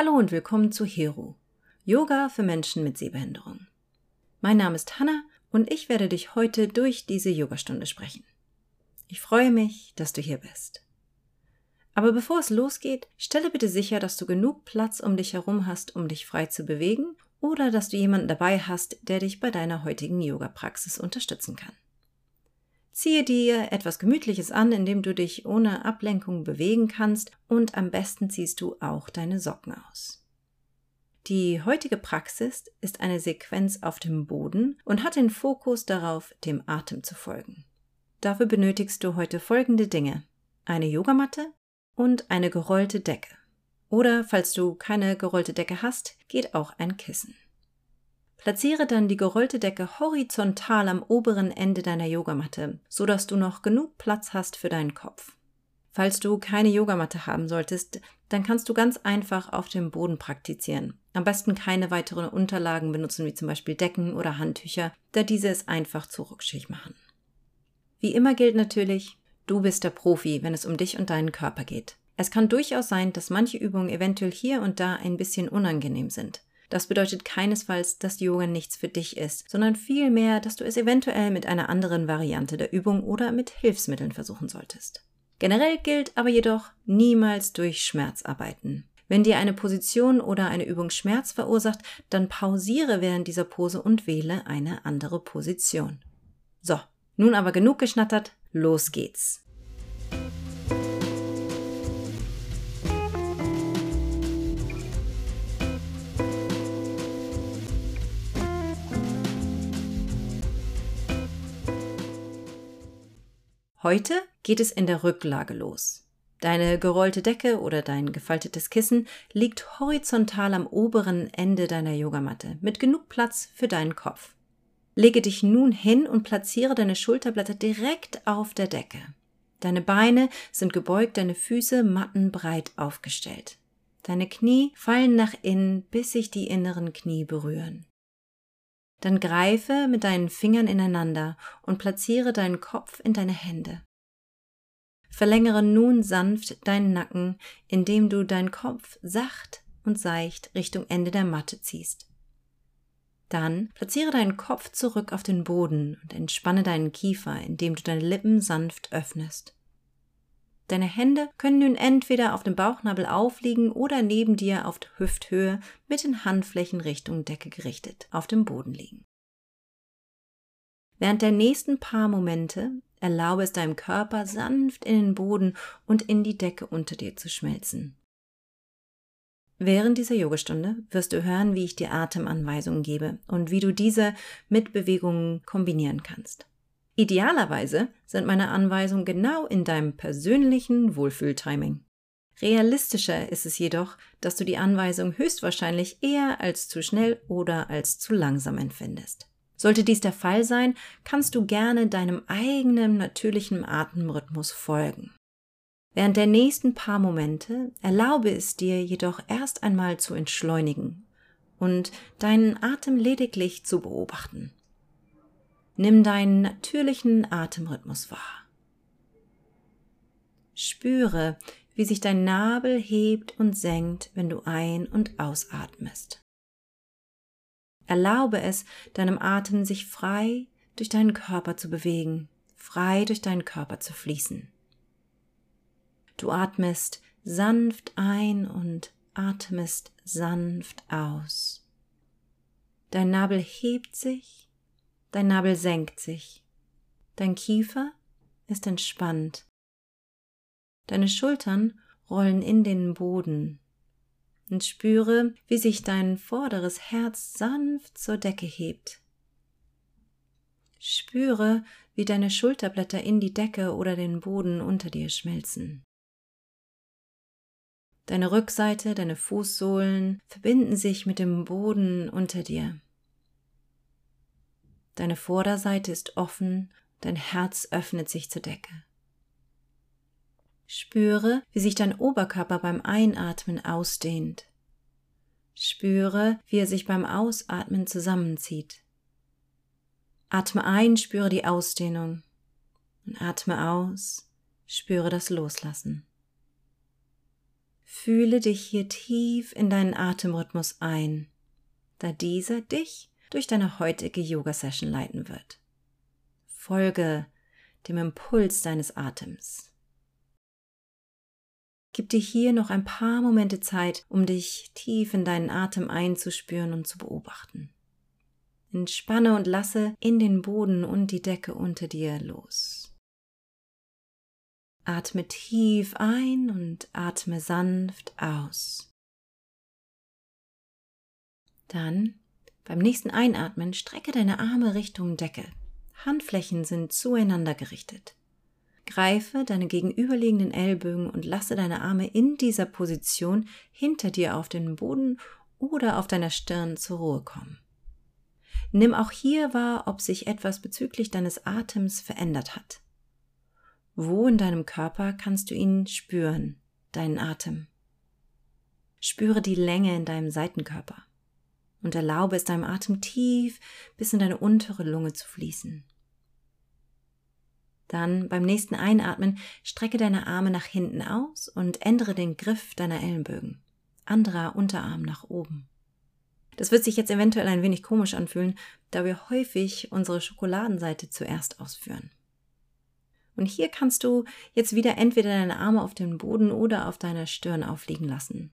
Hallo und willkommen zu Hero, Yoga für Menschen mit Sehbehinderung. Mein Name ist Hanna und ich werde dich heute durch diese Yogastunde sprechen. Ich freue mich, dass du hier bist. Aber bevor es losgeht, stelle bitte sicher, dass du genug Platz um dich herum hast, um dich frei zu bewegen oder dass du jemanden dabei hast, der dich bei deiner heutigen Yoga-Praxis unterstützen kann. Ziehe dir etwas Gemütliches an, indem du dich ohne Ablenkung bewegen kannst und am besten ziehst du auch deine Socken aus. Die heutige Praxis ist eine Sequenz auf dem Boden und hat den Fokus darauf, dem Atem zu folgen. Dafür benötigst du heute folgende Dinge. Eine Yogamatte und eine gerollte Decke. Oder falls du keine gerollte Decke hast, geht auch ein Kissen. Platziere dann die gerollte Decke horizontal am oberen Ende deiner Yogamatte, so dass du noch genug Platz hast für deinen Kopf. Falls du keine Yogamatte haben solltest, dann kannst du ganz einfach auf dem Boden praktizieren. Am besten keine weiteren Unterlagen benutzen, wie zum Beispiel Decken oder Handtücher, da diese es einfach zu rutschig machen. Wie immer gilt natürlich, du bist der Profi, wenn es um dich und deinen Körper geht. Es kann durchaus sein, dass manche Übungen eventuell hier und da ein bisschen unangenehm sind. Das bedeutet keinesfalls, dass Yoga nichts für dich ist, sondern vielmehr, dass du es eventuell mit einer anderen Variante der Übung oder mit Hilfsmitteln versuchen solltest. Generell gilt aber jedoch niemals durch Schmerz arbeiten. Wenn dir eine Position oder eine Übung Schmerz verursacht, dann pausiere während dieser Pose und wähle eine andere Position. So, nun aber genug geschnattert, los geht's. Heute geht es in der Rücklage los. Deine gerollte Decke oder dein gefaltetes Kissen liegt horizontal am oberen Ende deiner Yogamatte mit genug Platz für deinen Kopf. Lege dich nun hin und platziere deine Schulterblätter direkt auf der Decke. Deine Beine sind gebeugt, deine Füße mattenbreit aufgestellt. Deine Knie fallen nach innen, bis sich die inneren Knie berühren. Dann greife mit deinen Fingern ineinander und platziere deinen Kopf in deine Hände. Verlängere nun sanft deinen Nacken, indem du deinen Kopf sacht und seicht Richtung Ende der Matte ziehst. Dann platziere deinen Kopf zurück auf den Boden und entspanne deinen Kiefer, indem du deine Lippen sanft öffnest. Deine Hände können nun entweder auf dem Bauchnabel aufliegen oder neben dir auf Hüfthöhe mit den Handflächen Richtung Decke gerichtet auf dem Boden liegen. Während der nächsten paar Momente erlaube es deinem Körper sanft in den Boden und in die Decke unter dir zu schmelzen. Während dieser Yogastunde wirst du hören, wie ich dir Atemanweisungen gebe und wie du diese mit Bewegungen kombinieren kannst. Idealerweise sind meine Anweisungen genau in deinem persönlichen Wohlfühltiming. Realistischer ist es jedoch, dass du die Anweisung höchstwahrscheinlich eher als zu schnell oder als zu langsam empfindest. Sollte dies der Fall sein, kannst du gerne deinem eigenen natürlichen Atemrhythmus folgen. Während der nächsten paar Momente erlaube es dir jedoch erst einmal zu entschleunigen und deinen Atem lediglich zu beobachten. Nimm deinen natürlichen Atemrhythmus wahr. Spüre, wie sich dein Nabel hebt und senkt, wenn du ein- und ausatmest. Erlaube es, deinem Atem sich frei durch deinen Körper zu bewegen, frei durch deinen Körper zu fließen. Du atmest sanft ein und atmest sanft aus. Dein Nabel hebt sich Dein Nabel senkt sich. Dein Kiefer ist entspannt. Deine Schultern rollen in den Boden. Und spüre, wie sich dein vorderes Herz sanft zur Decke hebt. Spüre, wie deine Schulterblätter in die Decke oder den Boden unter dir schmelzen. Deine Rückseite, deine Fußsohlen verbinden sich mit dem Boden unter dir. Deine Vorderseite ist offen, dein Herz öffnet sich zur Decke. Spüre, wie sich dein Oberkörper beim Einatmen ausdehnt. Spüre, wie er sich beim Ausatmen zusammenzieht. Atme ein, spüre die Ausdehnung und atme aus, spüre das Loslassen. Fühle dich hier tief in deinen Atemrhythmus ein, da dieser dich durch deine heutige Yoga-Session leiten wird. Folge dem Impuls deines Atems. Gib dir hier noch ein paar Momente Zeit, um dich tief in deinen Atem einzuspüren und zu beobachten. Entspanne und lasse in den Boden und die Decke unter dir los. Atme tief ein und atme sanft aus. Dann beim nächsten Einatmen strecke deine Arme Richtung Decke. Handflächen sind zueinander gerichtet. Greife deine gegenüberliegenden Ellbögen und lasse deine Arme in dieser Position hinter dir auf den Boden oder auf deiner Stirn zur Ruhe kommen. Nimm auch hier wahr, ob sich etwas bezüglich deines Atems verändert hat. Wo in deinem Körper kannst du ihn spüren, deinen Atem? Spüre die Länge in deinem Seitenkörper und erlaube es deinem Atem tief bis in deine untere Lunge zu fließen. Dann beim nächsten Einatmen strecke deine Arme nach hinten aus und ändere den Griff deiner Ellenbögen. Anderer Unterarm nach oben. Das wird sich jetzt eventuell ein wenig komisch anfühlen, da wir häufig unsere Schokoladenseite zuerst ausführen. Und hier kannst du jetzt wieder entweder deine Arme auf dem Boden oder auf deiner Stirn aufliegen lassen.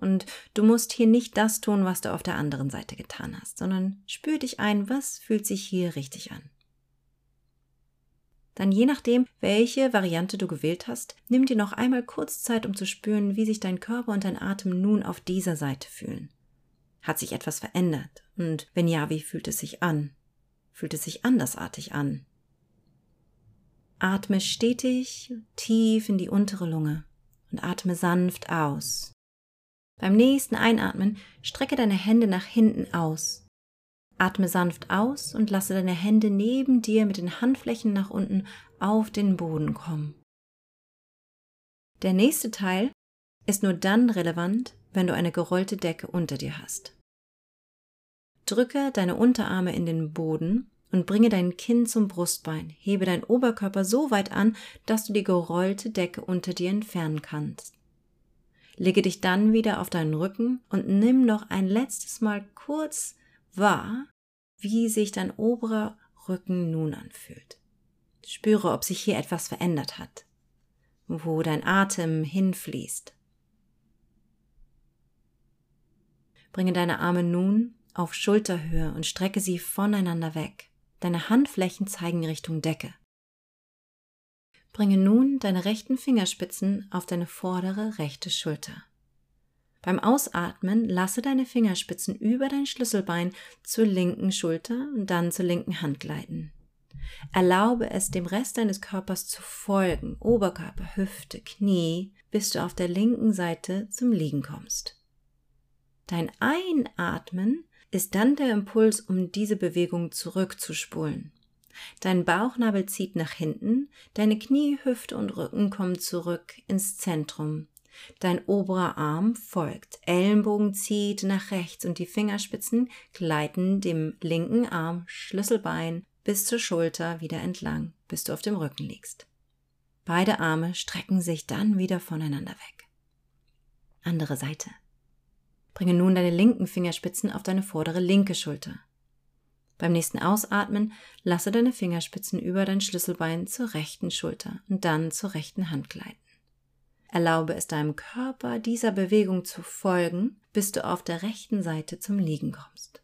Und du musst hier nicht das tun, was du auf der anderen Seite getan hast, sondern spür dich ein, was fühlt sich hier richtig an. Dann je nachdem, welche Variante du gewählt hast, nimm dir noch einmal kurz Zeit, um zu spüren, wie sich dein Körper und dein Atem nun auf dieser Seite fühlen. Hat sich etwas verändert? Und wenn ja, wie fühlt es sich an? Fühlt es sich andersartig an? Atme stetig tief in die untere Lunge und atme sanft aus. Beim nächsten Einatmen strecke deine Hände nach hinten aus. Atme sanft aus und lasse deine Hände neben dir mit den Handflächen nach unten auf den Boden kommen. Der nächste Teil ist nur dann relevant, wenn du eine gerollte Decke unter dir hast. Drücke deine Unterarme in den Boden und bringe dein Kinn zum Brustbein. Hebe deinen Oberkörper so weit an, dass du die gerollte Decke unter dir entfernen kannst. Lege dich dann wieder auf deinen Rücken und nimm noch ein letztes Mal kurz wahr, wie sich dein oberer Rücken nun anfühlt. Spüre, ob sich hier etwas verändert hat, wo dein Atem hinfließt. Bringe deine Arme nun auf Schulterhöhe und strecke sie voneinander weg. Deine Handflächen zeigen Richtung Decke. Bringe nun deine rechten Fingerspitzen auf deine vordere rechte Schulter. Beim Ausatmen lasse deine Fingerspitzen über dein Schlüsselbein zur linken Schulter und dann zur linken Hand gleiten. Erlaube es dem Rest deines Körpers zu folgen, Oberkörper, Hüfte, Knie, bis du auf der linken Seite zum Liegen kommst. Dein Einatmen ist dann der Impuls, um diese Bewegung zurückzuspulen. Dein Bauchnabel zieht nach hinten, deine Knie, Hüfte und Rücken kommen zurück ins Zentrum. Dein oberer Arm folgt, Ellenbogen zieht nach rechts und die Fingerspitzen gleiten dem linken Arm, Schlüsselbein bis zur Schulter wieder entlang, bis du auf dem Rücken liegst. Beide Arme strecken sich dann wieder voneinander weg. Andere Seite. Bringe nun deine linken Fingerspitzen auf deine vordere linke Schulter. Beim nächsten Ausatmen lasse deine Fingerspitzen über dein Schlüsselbein zur rechten Schulter und dann zur rechten Hand gleiten. Erlaube es deinem Körper, dieser Bewegung zu folgen, bis du auf der rechten Seite zum Liegen kommst.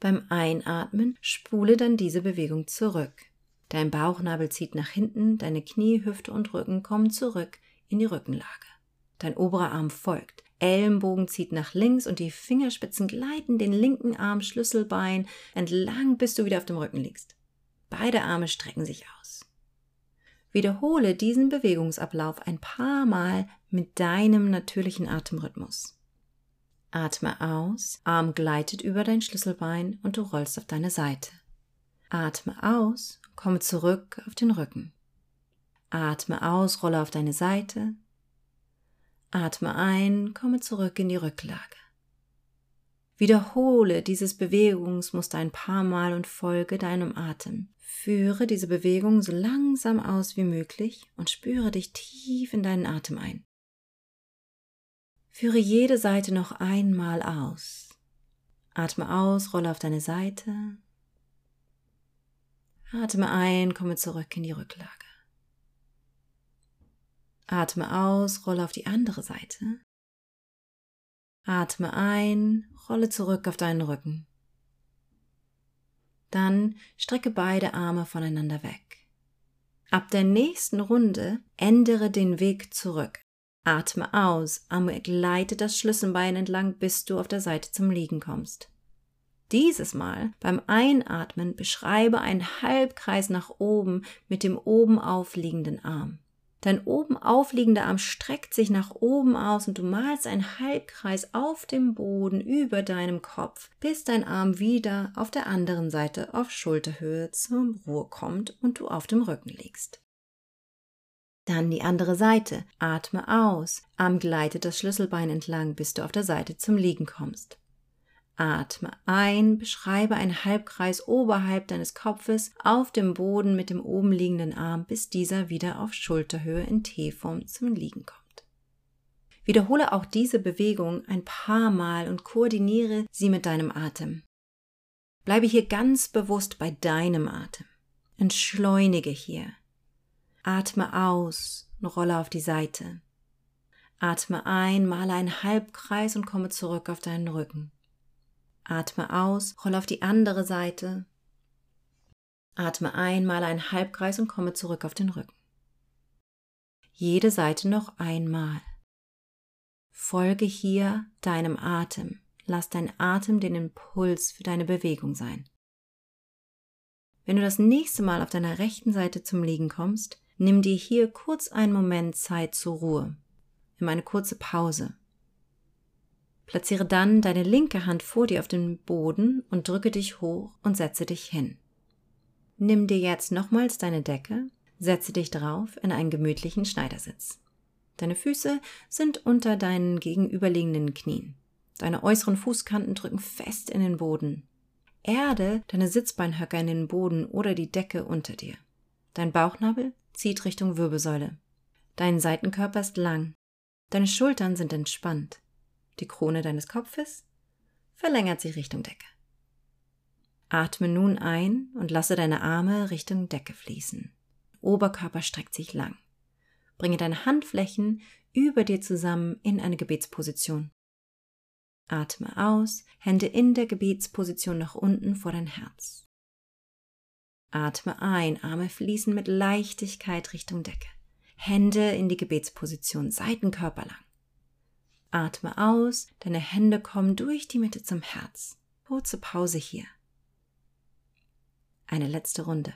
Beim Einatmen spule dann diese Bewegung zurück. Dein Bauchnabel zieht nach hinten, deine Knie, Hüfte und Rücken kommen zurück in die Rückenlage. Dein oberer Arm folgt. Ellenbogen zieht nach links und die Fingerspitzen gleiten den linken Arm Schlüsselbein entlang, bis du wieder auf dem Rücken liegst. Beide Arme strecken sich aus. Wiederhole diesen Bewegungsablauf ein paar Mal mit deinem natürlichen Atemrhythmus. Atme aus, Arm gleitet über dein Schlüsselbein und du rollst auf deine Seite. Atme aus, komme zurück auf den Rücken. Atme aus, rolle auf deine Seite, Atme ein, komme zurück in die Rücklage. Wiederhole dieses Bewegungsmuster ein paar Mal und folge deinem Atem. Führe diese Bewegung so langsam aus wie möglich und spüre dich tief in deinen Atem ein. Führe jede Seite noch einmal aus. Atme aus, rolle auf deine Seite. Atme ein, komme zurück in die Rücklage. Atme aus, rolle auf die andere Seite. Atme ein, rolle zurück auf deinen Rücken. Dann strecke beide Arme voneinander weg. Ab der nächsten Runde ändere den Weg zurück. Atme aus, Arme gleite das Schlüsselbein entlang, bis du auf der Seite zum Liegen kommst. Dieses Mal beim Einatmen beschreibe einen Halbkreis nach oben mit dem oben aufliegenden Arm. Dein oben aufliegender Arm streckt sich nach oben aus und du malst einen Halbkreis auf dem Boden über deinem Kopf, bis dein Arm wieder auf der anderen Seite auf Schulterhöhe zur Ruhe kommt und du auf dem Rücken liegst. Dann die andere Seite. Atme aus. Arm gleitet das Schlüsselbein entlang, bis du auf der Seite zum Liegen kommst. Atme ein, beschreibe einen Halbkreis oberhalb deines Kopfes auf dem Boden mit dem oben liegenden Arm, bis dieser wieder auf Schulterhöhe in T-Form zum Liegen kommt. Wiederhole auch diese Bewegung ein paar Mal und koordiniere sie mit deinem Atem. Bleibe hier ganz bewusst bei deinem Atem. Entschleunige hier. Atme aus und rolle auf die Seite. Atme ein, male einen Halbkreis und komme zurück auf deinen Rücken. Atme aus, roll auf die andere Seite. Atme ein, male einen Halbkreis und komme zurück auf den Rücken. Jede Seite noch einmal. Folge hier deinem Atem. Lass dein Atem den Impuls für deine Bewegung sein. Wenn du das nächste Mal auf deiner rechten Seite zum Liegen kommst, nimm dir hier kurz einen Moment Zeit zur Ruhe. Nimm eine kurze Pause. Platziere dann deine linke Hand vor dir auf den Boden und drücke dich hoch und setze dich hin. Nimm dir jetzt nochmals deine Decke, setze dich drauf in einen gemütlichen Schneidersitz. Deine Füße sind unter deinen gegenüberliegenden Knien. Deine äußeren Fußkanten drücken fest in den Boden. Erde deine Sitzbeinhöcker in den Boden oder die Decke unter dir. Dein Bauchnabel zieht Richtung Wirbelsäule. Dein Seitenkörper ist lang. Deine Schultern sind entspannt. Die Krone deines Kopfes verlängert sich Richtung Decke. Atme nun ein und lasse deine Arme Richtung Decke fließen. Oberkörper streckt sich lang. Bringe deine Handflächen über dir zusammen in eine Gebetsposition. Atme aus, Hände in der Gebetsposition nach unten vor dein Herz. Atme ein, Arme fließen mit Leichtigkeit Richtung Decke. Hände in die Gebetsposition, Seitenkörper lang. Atme aus, deine Hände kommen durch die Mitte zum Herz. Kurze Pause hier. Eine letzte Runde.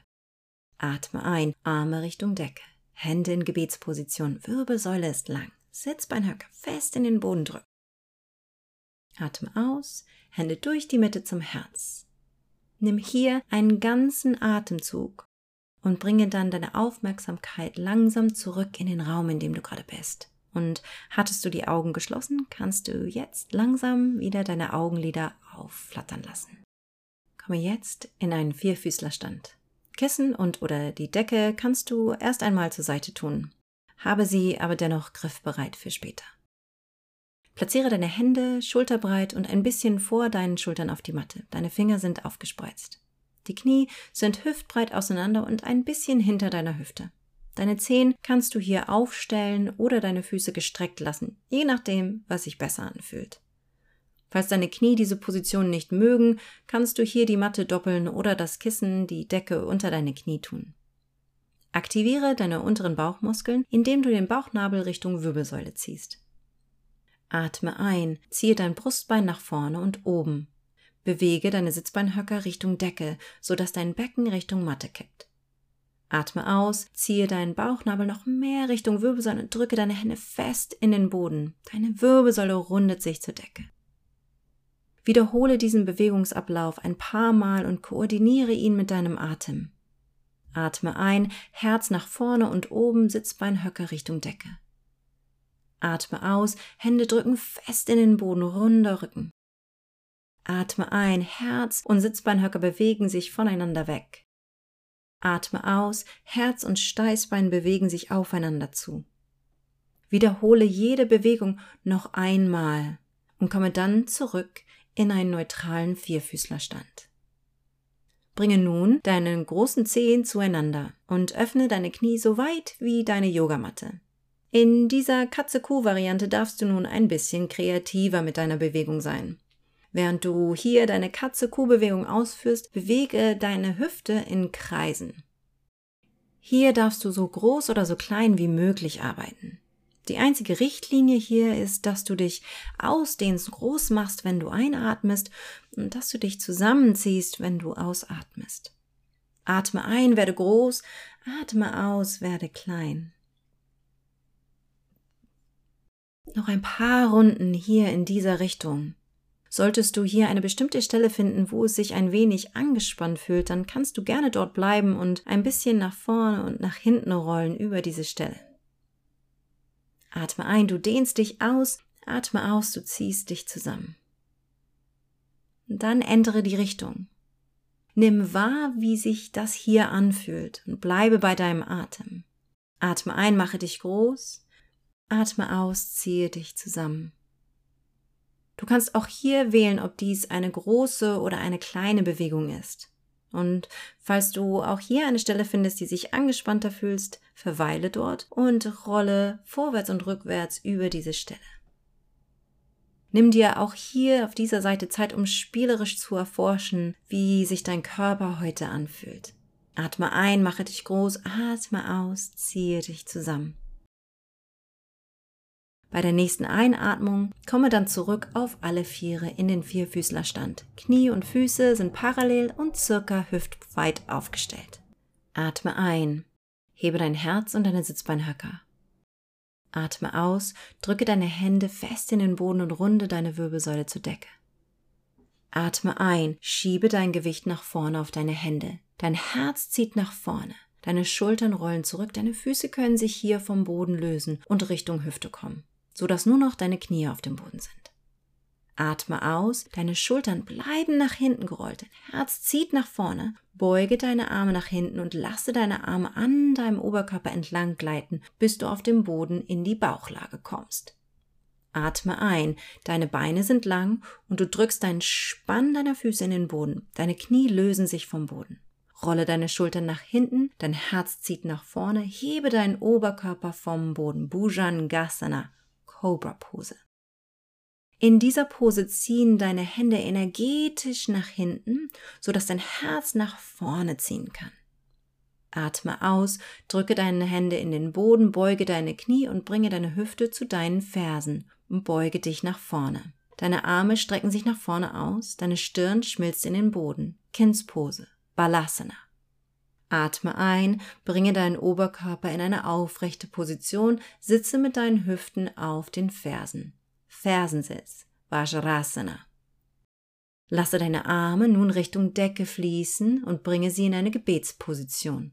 Atme ein, Arme Richtung Decke, Hände in Gebetsposition, Wirbelsäule ist lang, Sitzbeinhöcker fest in den Boden drücken. Atme aus, Hände durch die Mitte zum Herz. Nimm hier einen ganzen Atemzug und bringe dann deine Aufmerksamkeit langsam zurück in den Raum, in dem du gerade bist. Und hattest du die Augen geschlossen, kannst du jetzt langsam wieder deine Augenlider aufflattern lassen. Komme jetzt in einen Vierfüßlerstand. Kissen und oder die Decke kannst du erst einmal zur Seite tun. Habe sie aber dennoch griffbereit für später. Platziere deine Hände schulterbreit und ein bisschen vor deinen Schultern auf die Matte. Deine Finger sind aufgespreizt. Die Knie sind hüftbreit auseinander und ein bisschen hinter deiner Hüfte. Deine Zehen kannst du hier aufstellen oder deine Füße gestreckt lassen, je nachdem, was sich besser anfühlt. Falls deine Knie diese Position nicht mögen, kannst du hier die Matte doppeln oder das Kissen, die Decke unter deine Knie tun. Aktiviere deine unteren Bauchmuskeln, indem du den Bauchnabel Richtung Wirbelsäule ziehst. Atme ein, ziehe dein Brustbein nach vorne und oben. Bewege deine Sitzbeinhöcker Richtung Decke, sodass dein Becken Richtung Matte kippt. Atme aus, ziehe deinen Bauchnabel noch mehr Richtung Wirbelsäule und drücke deine Hände fest in den Boden. Deine Wirbelsäule rundet sich zur Decke. Wiederhole diesen Bewegungsablauf ein paar Mal und koordiniere ihn mit deinem Atem. Atme ein, Herz nach vorne und oben, Sitzbeinhöcker Richtung Decke. Atme aus, Hände drücken fest in den Boden, runder Rücken. Atme ein, Herz und Sitzbeinhöcker bewegen sich voneinander weg. Atme aus, Herz und Steißbein bewegen sich aufeinander zu. Wiederhole jede Bewegung noch einmal und komme dann zurück in einen neutralen Vierfüßlerstand. Bringe nun deinen großen Zehen zueinander und öffne deine Knie so weit wie deine Yogamatte. In dieser Katze-Kuh-Variante darfst du nun ein bisschen kreativer mit deiner Bewegung sein. Während du hier deine Katze-Kuh-Bewegung ausführst, bewege deine Hüfte in Kreisen. Hier darfst du so groß oder so klein wie möglich arbeiten. Die einzige Richtlinie hier ist, dass du dich ausdehnst, groß machst, wenn du einatmest und dass du dich zusammenziehst, wenn du ausatmest. Atme ein, werde groß, atme aus, werde klein. Noch ein paar Runden hier in dieser Richtung. Solltest du hier eine bestimmte Stelle finden, wo es sich ein wenig angespannt fühlt, dann kannst du gerne dort bleiben und ein bisschen nach vorne und nach hinten rollen über diese Stelle. Atme ein, du dehnst dich aus, atme aus, du ziehst dich zusammen. Dann ändere die Richtung. Nimm wahr, wie sich das hier anfühlt und bleibe bei deinem Atem. Atme ein, mache dich groß, atme aus, ziehe dich zusammen. Du kannst auch hier wählen, ob dies eine große oder eine kleine Bewegung ist. Und falls du auch hier eine Stelle findest, die sich angespannter fühlst, verweile dort und rolle vorwärts und rückwärts über diese Stelle. Nimm dir auch hier auf dieser Seite Zeit, um spielerisch zu erforschen, wie sich dein Körper heute anfühlt. Atme ein, mache dich groß, atme aus, ziehe dich zusammen. Bei der nächsten Einatmung komme dann zurück auf alle Viere in den Vierfüßlerstand. Knie und Füße sind parallel und circa hüftweit aufgestellt. Atme ein. Hebe dein Herz und deine Sitzbeinhöcker. Atme aus, drücke deine Hände fest in den Boden und runde deine Wirbelsäule zur Decke. Atme ein, schiebe dein Gewicht nach vorne auf deine Hände. Dein Herz zieht nach vorne. Deine Schultern rollen zurück, deine Füße können sich hier vom Boden lösen und Richtung Hüfte kommen sodass nur noch deine Knie auf dem Boden sind. Atme aus, deine Schultern bleiben nach hinten gerollt, dein Herz zieht nach vorne, beuge deine Arme nach hinten und lasse deine Arme an deinem Oberkörper entlang gleiten, bis du auf dem Boden in die Bauchlage kommst. Atme ein, deine Beine sind lang und du drückst deinen Spann deiner Füße in den Boden, deine Knie lösen sich vom Boden. Rolle deine Schultern nach hinten, dein Herz zieht nach vorne, hebe deinen Oberkörper vom Boden, Bhujangasana, Cobra Pose. In dieser Pose ziehen deine Hände energetisch nach hinten, sodass dein Herz nach vorne ziehen kann. Atme aus, drücke deine Hände in den Boden, beuge deine Knie und bringe deine Hüfte zu deinen Fersen und beuge dich nach vorne. Deine Arme strecken sich nach vorne aus, deine Stirn schmilzt in den Boden. Kindspose, Balasana. Atme ein, bringe deinen Oberkörper in eine aufrechte Position, sitze mit deinen Hüften auf den Fersen. Fersensitz, Vajrasana. Lasse deine Arme nun Richtung Decke fließen und bringe sie in eine Gebetsposition.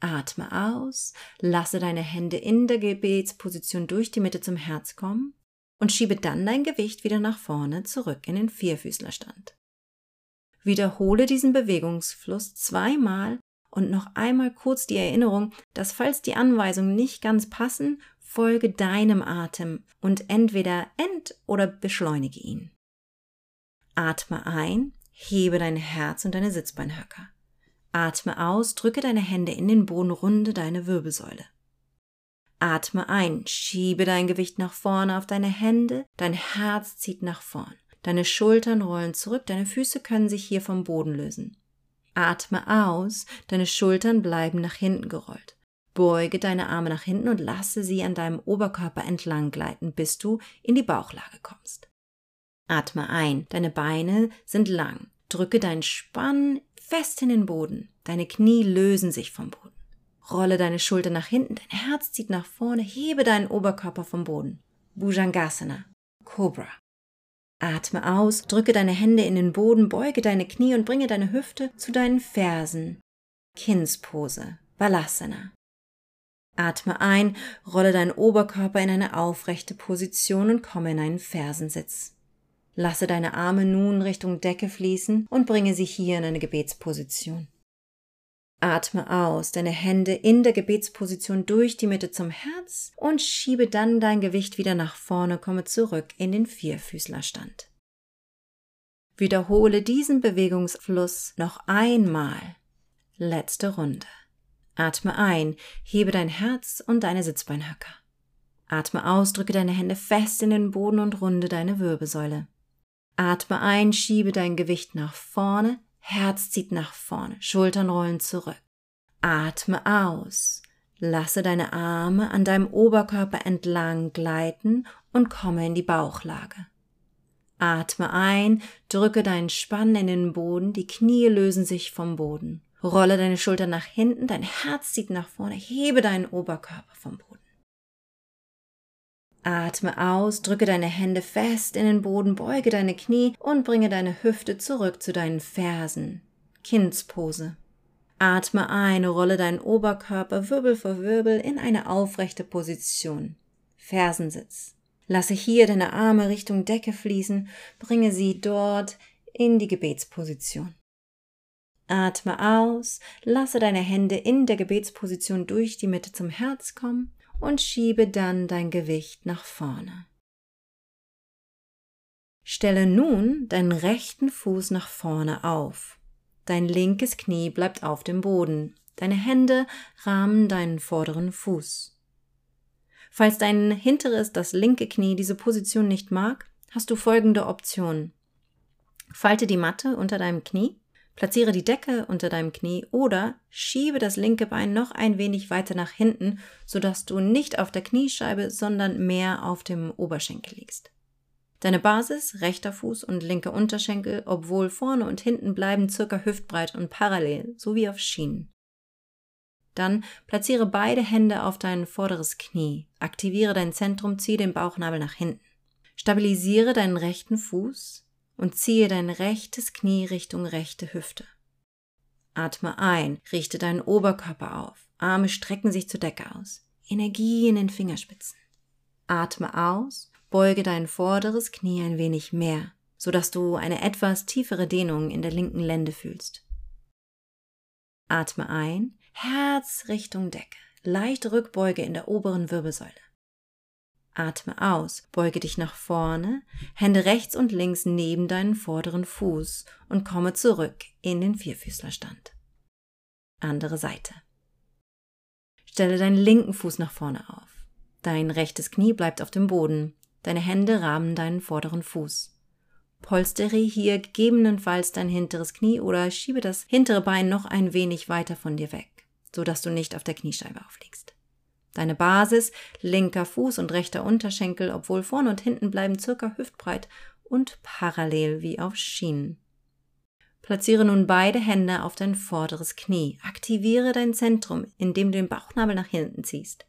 Atme aus, lasse deine Hände in der Gebetsposition durch die Mitte zum Herz kommen und schiebe dann dein Gewicht wieder nach vorne zurück in den Vierfüßlerstand. Wiederhole diesen Bewegungsfluss zweimal und noch einmal kurz die Erinnerung, dass falls die Anweisungen nicht ganz passen, folge deinem Atem und entweder end- oder beschleunige ihn. Atme ein, hebe dein Herz und deine Sitzbeinhöcker. Atme aus, drücke deine Hände in den Boden, runde deine Wirbelsäule. Atme ein, schiebe dein Gewicht nach vorne auf deine Hände, dein Herz zieht nach vorn. Deine Schultern rollen zurück, deine Füße können sich hier vom Boden lösen. Atme aus, deine Schultern bleiben nach hinten gerollt. Beuge deine Arme nach hinten und lasse sie an deinem Oberkörper entlang gleiten, bis du in die Bauchlage kommst. Atme ein, deine Beine sind lang. Drücke deinen Spann fest in den Boden. Deine Knie lösen sich vom Boden. Rolle deine Schulter nach hinten, dein Herz zieht nach vorne, hebe deinen Oberkörper vom Boden. Bhujangasana, Cobra. Atme aus, drücke deine Hände in den Boden, beuge deine Knie und bringe deine Hüfte zu deinen Fersen. Kindspose, Balasana. Atme ein, rolle deinen Oberkörper in eine aufrechte Position und komme in einen Fersensitz. Lasse deine Arme nun Richtung Decke fließen und bringe sie hier in eine Gebetsposition. Atme aus, deine Hände in der Gebetsposition durch die Mitte zum Herz und schiebe dann dein Gewicht wieder nach vorne, komme zurück in den Vierfüßlerstand. Wiederhole diesen Bewegungsfluss noch einmal. Letzte Runde. Atme ein, hebe dein Herz und deine Sitzbeinhöcker. Atme aus, drücke deine Hände fest in den Boden und runde deine Wirbelsäule. Atme ein, schiebe dein Gewicht nach vorne, Herz zieht nach vorne, Schultern rollen zurück. Atme aus. Lasse deine Arme an deinem Oberkörper entlang gleiten und komme in die Bauchlage. Atme ein, drücke deinen Spann in den Boden, die Knie lösen sich vom Boden. Rolle deine Schultern nach hinten, dein Herz zieht nach vorne, hebe deinen Oberkörper vom Boden. Atme aus, drücke deine Hände fest in den Boden, beuge deine Knie und bringe deine Hüfte zurück zu deinen Fersen. Kindspose. Atme ein, rolle deinen Oberkörper Wirbel für Wirbel in eine aufrechte Position. Fersensitz. Lasse hier deine Arme Richtung Decke fließen, bringe sie dort in die Gebetsposition. Atme aus, lasse deine Hände in der Gebetsposition durch die Mitte zum Herz kommen und schiebe dann dein Gewicht nach vorne. Stelle nun deinen rechten Fuß nach vorne auf. Dein linkes Knie bleibt auf dem Boden. Deine Hände rahmen deinen vorderen Fuß. Falls dein hinteres, das linke Knie diese Position nicht mag, hast du folgende Optionen. Falte die Matte unter deinem Knie Platziere die Decke unter deinem Knie oder schiebe das linke Bein noch ein wenig weiter nach hinten, sodass du nicht auf der Kniescheibe, sondern mehr auf dem Oberschenkel liegst. Deine Basis, rechter Fuß und linker Unterschenkel, obwohl vorne und hinten bleiben circa hüftbreit und parallel, sowie auf Schienen. Dann platziere beide Hände auf dein vorderes Knie, aktiviere dein Zentrum, ziehe den Bauchnabel nach hinten. Stabilisiere deinen rechten Fuß, und ziehe dein rechtes Knie Richtung rechte Hüfte. Atme ein, richte deinen Oberkörper auf, Arme strecken sich zur Decke aus, Energie in den Fingerspitzen. Atme aus, beuge dein vorderes Knie ein wenig mehr, sodass du eine etwas tiefere Dehnung in der linken Lende fühlst. Atme ein, Herz Richtung Decke, leichte Rückbeuge in der oberen Wirbelsäule. Atme aus, beuge dich nach vorne, Hände rechts und links neben deinen vorderen Fuß und komme zurück in den Vierfüßlerstand. Andere Seite. Stelle deinen linken Fuß nach vorne auf. Dein rechtes Knie bleibt auf dem Boden, deine Hände rahmen deinen vorderen Fuß. Polstere hier gegebenenfalls dein hinteres Knie oder schiebe das hintere Bein noch ein wenig weiter von dir weg, so dass du nicht auf der Kniescheibe aufliegst. Deine Basis, linker Fuß und rechter Unterschenkel, obwohl vorne und hinten bleiben circa hüftbreit und parallel wie auf Schienen. Platziere nun beide Hände auf dein vorderes Knie. Aktiviere dein Zentrum, indem du den Bauchnabel nach hinten ziehst.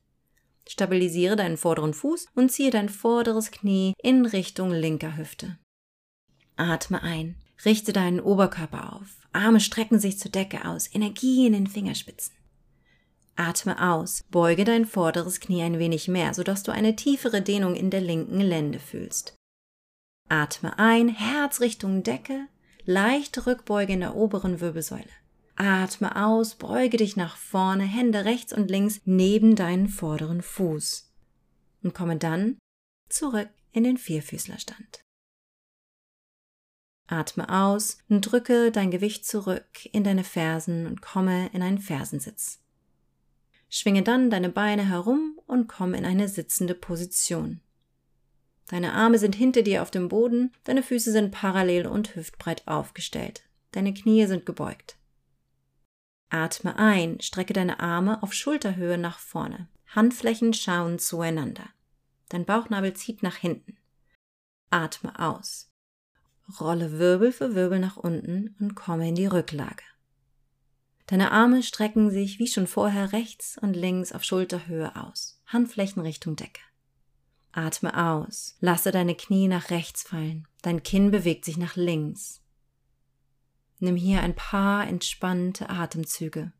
Stabilisiere deinen vorderen Fuß und ziehe dein vorderes Knie in Richtung linker Hüfte. Atme ein. Richte deinen Oberkörper auf. Arme strecken sich zur Decke aus. Energie in den Fingerspitzen. Atme aus, beuge dein vorderes Knie ein wenig mehr, sodass du eine tiefere Dehnung in der linken Lende fühlst. Atme ein, Herz Richtung Decke, leichte Rückbeuge in der oberen Wirbelsäule. Atme aus, beuge dich nach vorne, Hände rechts und links neben deinen vorderen Fuß. Und komme dann zurück in den Vierfüßlerstand. Atme aus und drücke dein Gewicht zurück in deine Fersen und komme in einen Fersensitz. Schwinge dann deine Beine herum und komm in eine sitzende Position. Deine Arme sind hinter dir auf dem Boden, deine Füße sind parallel und hüftbreit aufgestellt, deine Knie sind gebeugt. Atme ein, strecke deine Arme auf Schulterhöhe nach vorne, Handflächen schauen zueinander. Dein Bauchnabel zieht nach hinten. Atme aus. Rolle Wirbel für Wirbel nach unten und komme in die Rücklage. Deine Arme strecken sich wie schon vorher rechts und links auf Schulterhöhe aus, Handflächen Richtung Decke. Atme aus, lasse deine Knie nach rechts fallen, dein Kinn bewegt sich nach links. Nimm hier ein paar entspannte Atemzüge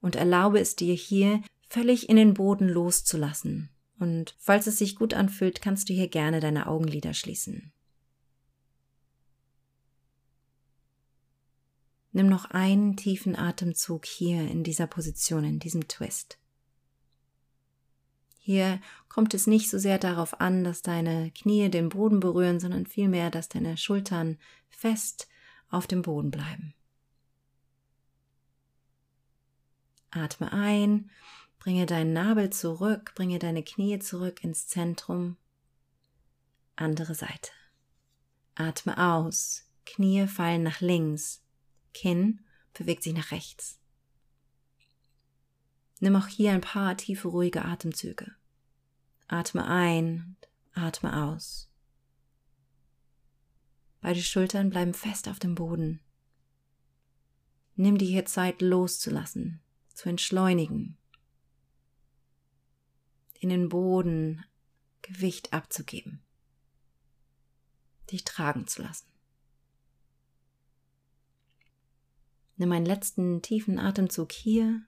und erlaube es dir hier völlig in den Boden loszulassen. Und falls es sich gut anfühlt, kannst du hier gerne deine Augenlider schließen. Nimm noch einen tiefen Atemzug hier in dieser Position, in diesem Twist. Hier kommt es nicht so sehr darauf an, dass deine Knie den Boden berühren, sondern vielmehr, dass deine Schultern fest auf dem Boden bleiben. Atme ein, bringe deinen Nabel zurück, bringe deine Knie zurück ins Zentrum. Andere Seite. Atme aus, Knie fallen nach links, Kinn bewegt sich nach rechts. Nimm auch hier ein paar tiefe, ruhige Atemzüge. Atme ein atme aus. Beide Schultern bleiben fest auf dem Boden. Nimm dir hier Zeit loszulassen, zu entschleunigen, in den Boden Gewicht abzugeben, dich tragen zu lassen. Nimm einen letzten tiefen Atemzug hier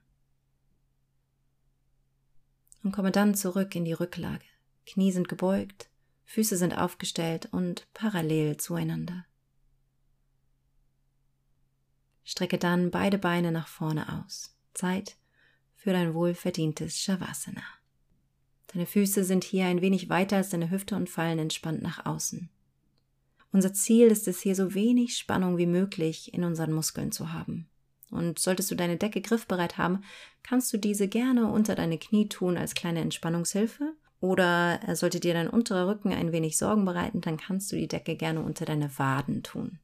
und komme dann zurück in die Rücklage. Knie sind gebeugt, Füße sind aufgestellt und parallel zueinander. Strecke dann beide Beine nach vorne aus. Zeit für dein wohlverdientes Shavasana. Deine Füße sind hier ein wenig weiter als deine Hüfte und fallen entspannt nach außen. Unser Ziel ist es hier so wenig Spannung wie möglich in unseren Muskeln zu haben. Und solltest du deine Decke griffbereit haben, kannst du diese gerne unter deine Knie tun als kleine Entspannungshilfe. Oder sollte dir dein unterer Rücken ein wenig Sorgen bereiten, dann kannst du die Decke gerne unter deine Waden tun.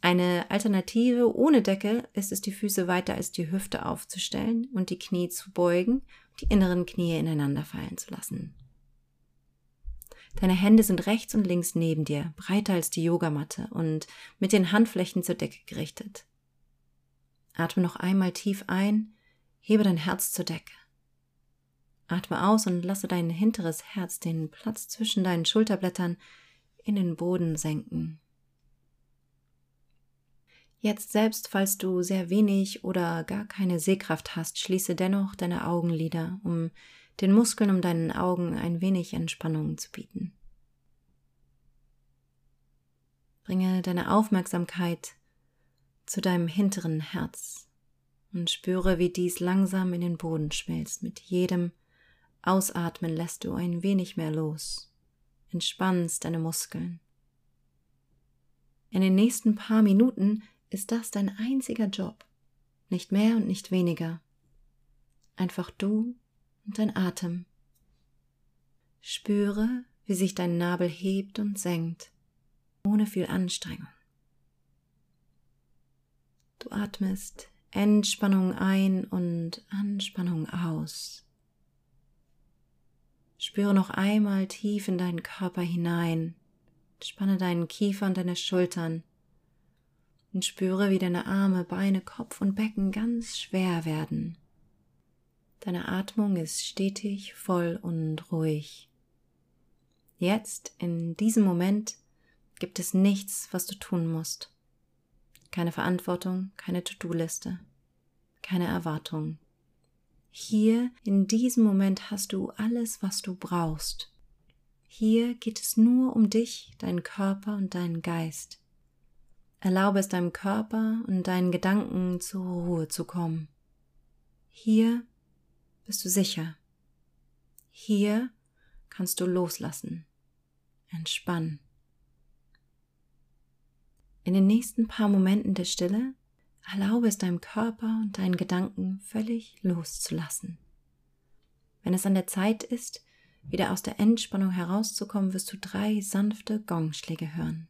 Eine Alternative ohne Decke ist es, die Füße weiter als die Hüfte aufzustellen und die Knie zu beugen, die inneren Knie ineinander fallen zu lassen. Deine Hände sind rechts und links neben dir, breiter als die Yogamatte und mit den Handflächen zur Decke gerichtet. Atme noch einmal tief ein, hebe dein Herz zur Decke. Atme aus und lasse dein hinteres Herz den Platz zwischen deinen Schulterblättern in den Boden senken. Jetzt selbst, falls du sehr wenig oder gar keine Sehkraft hast, schließe dennoch deine Augenlider, um den Muskeln um deinen Augen ein wenig Entspannung zu bieten. Bringe deine Aufmerksamkeit zu deinem hinteren Herz und spüre, wie dies langsam in den Boden schmilzt. Mit jedem Ausatmen lässt du ein wenig mehr los, entspannst deine Muskeln. In den nächsten paar Minuten ist das dein einziger Job, nicht mehr und nicht weniger. Einfach du und dein Atem. Spüre, wie sich dein Nabel hebt und senkt, ohne viel Anstrengung. Du atmest Entspannung ein und Anspannung aus. Spüre noch einmal tief in deinen Körper hinein. Spanne deinen Kiefer und deine Schultern und spüre, wie deine Arme, Beine, Kopf und Becken ganz schwer werden. Deine Atmung ist stetig, voll und ruhig. Jetzt, in diesem Moment, gibt es nichts, was du tun musst. Keine Verantwortung, keine To-Do-Liste, keine Erwartung. Hier, in diesem Moment hast du alles, was du brauchst. Hier geht es nur um dich, deinen Körper und deinen Geist. Erlaube es deinem Körper und deinen Gedanken zur Ruhe zu kommen. Hier bist du sicher. Hier kannst du loslassen, entspannen. In den nächsten paar Momenten der Stille erlaube es deinem Körper und deinen Gedanken völlig loszulassen. Wenn es an der Zeit ist, wieder aus der Entspannung herauszukommen, wirst du drei sanfte Gongschläge hören.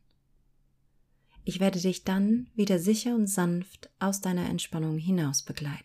Ich werde dich dann wieder sicher und sanft aus deiner Entspannung hinaus begleiten.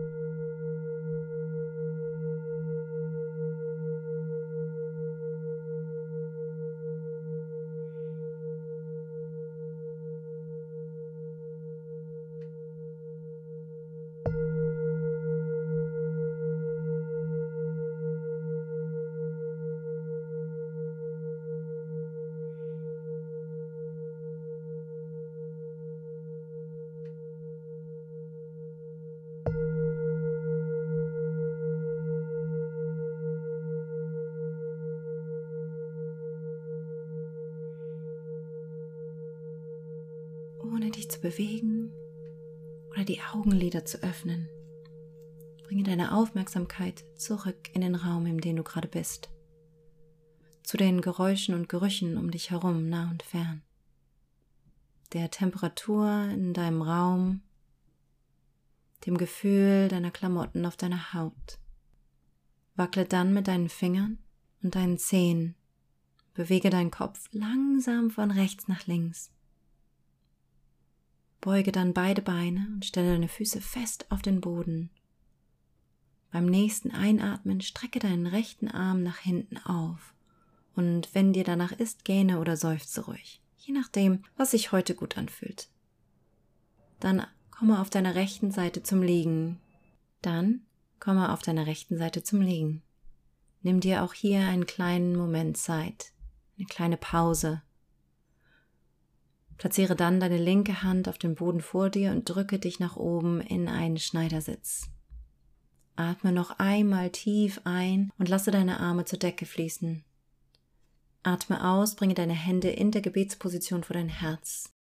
bewegen oder die Augenlider zu öffnen. Bringe deine Aufmerksamkeit zurück in den Raum, in dem du gerade bist, zu den Geräuschen und Gerüchen um dich herum, nah und fern, der Temperatur in deinem Raum, dem Gefühl deiner Klamotten auf deiner Haut. Wackle dann mit deinen Fingern und deinen Zehen, bewege deinen Kopf langsam von rechts nach links Beuge dann beide Beine und stelle deine Füße fest auf den Boden. Beim nächsten Einatmen strecke deinen rechten Arm nach hinten auf. Und wenn dir danach ist, gähne oder seufze ruhig, je nachdem, was sich heute gut anfühlt. Dann komme auf deiner rechten Seite zum Liegen. Dann komme auf deiner rechten Seite zum Liegen. Nimm dir auch hier einen kleinen Moment Zeit, eine kleine Pause, Platziere dann deine linke Hand auf dem Boden vor dir und drücke dich nach oben in einen Schneidersitz. Atme noch einmal tief ein und lasse deine Arme zur Decke fließen. Atme aus, bringe deine Hände in der Gebetsposition vor dein Herz.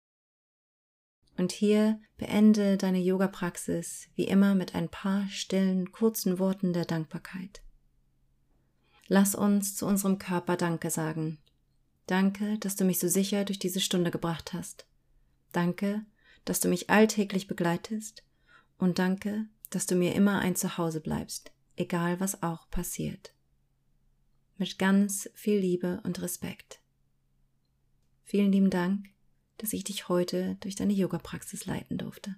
Und hier beende deine Yoga-Praxis wie immer mit ein paar stillen, kurzen Worten der Dankbarkeit. Lass uns zu unserem Körper Danke sagen Danke, dass du mich so sicher durch diese Stunde gebracht hast. Danke, dass du mich alltäglich begleitest. Und danke, dass du mir immer ein Zuhause bleibst, egal was auch passiert. Mit ganz viel Liebe und Respekt. Vielen lieben Dank, dass ich dich heute durch deine Yoga-Praxis leiten durfte.